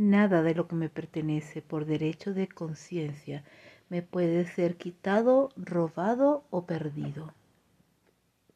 Nada de lo que me pertenece por derecho de conciencia me puede ser quitado, robado o perdido.